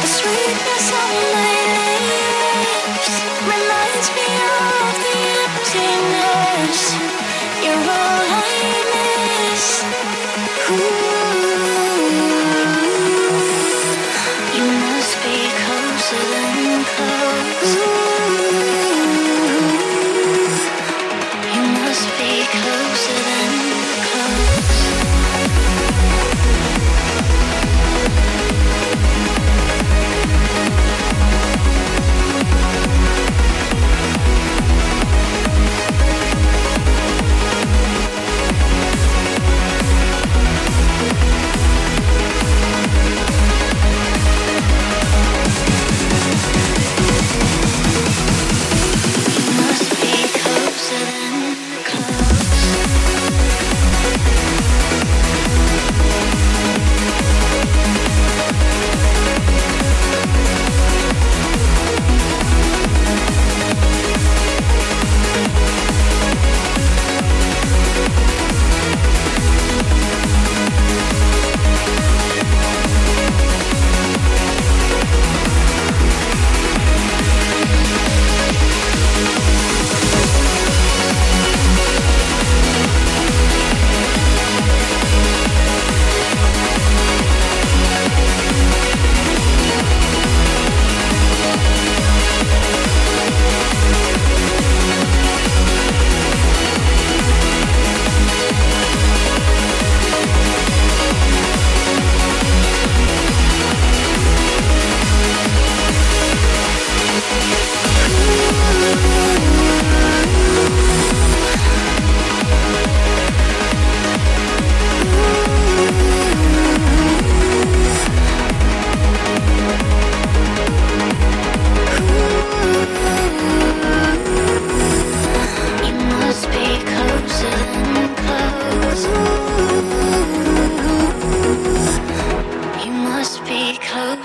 the sweetness of my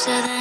so then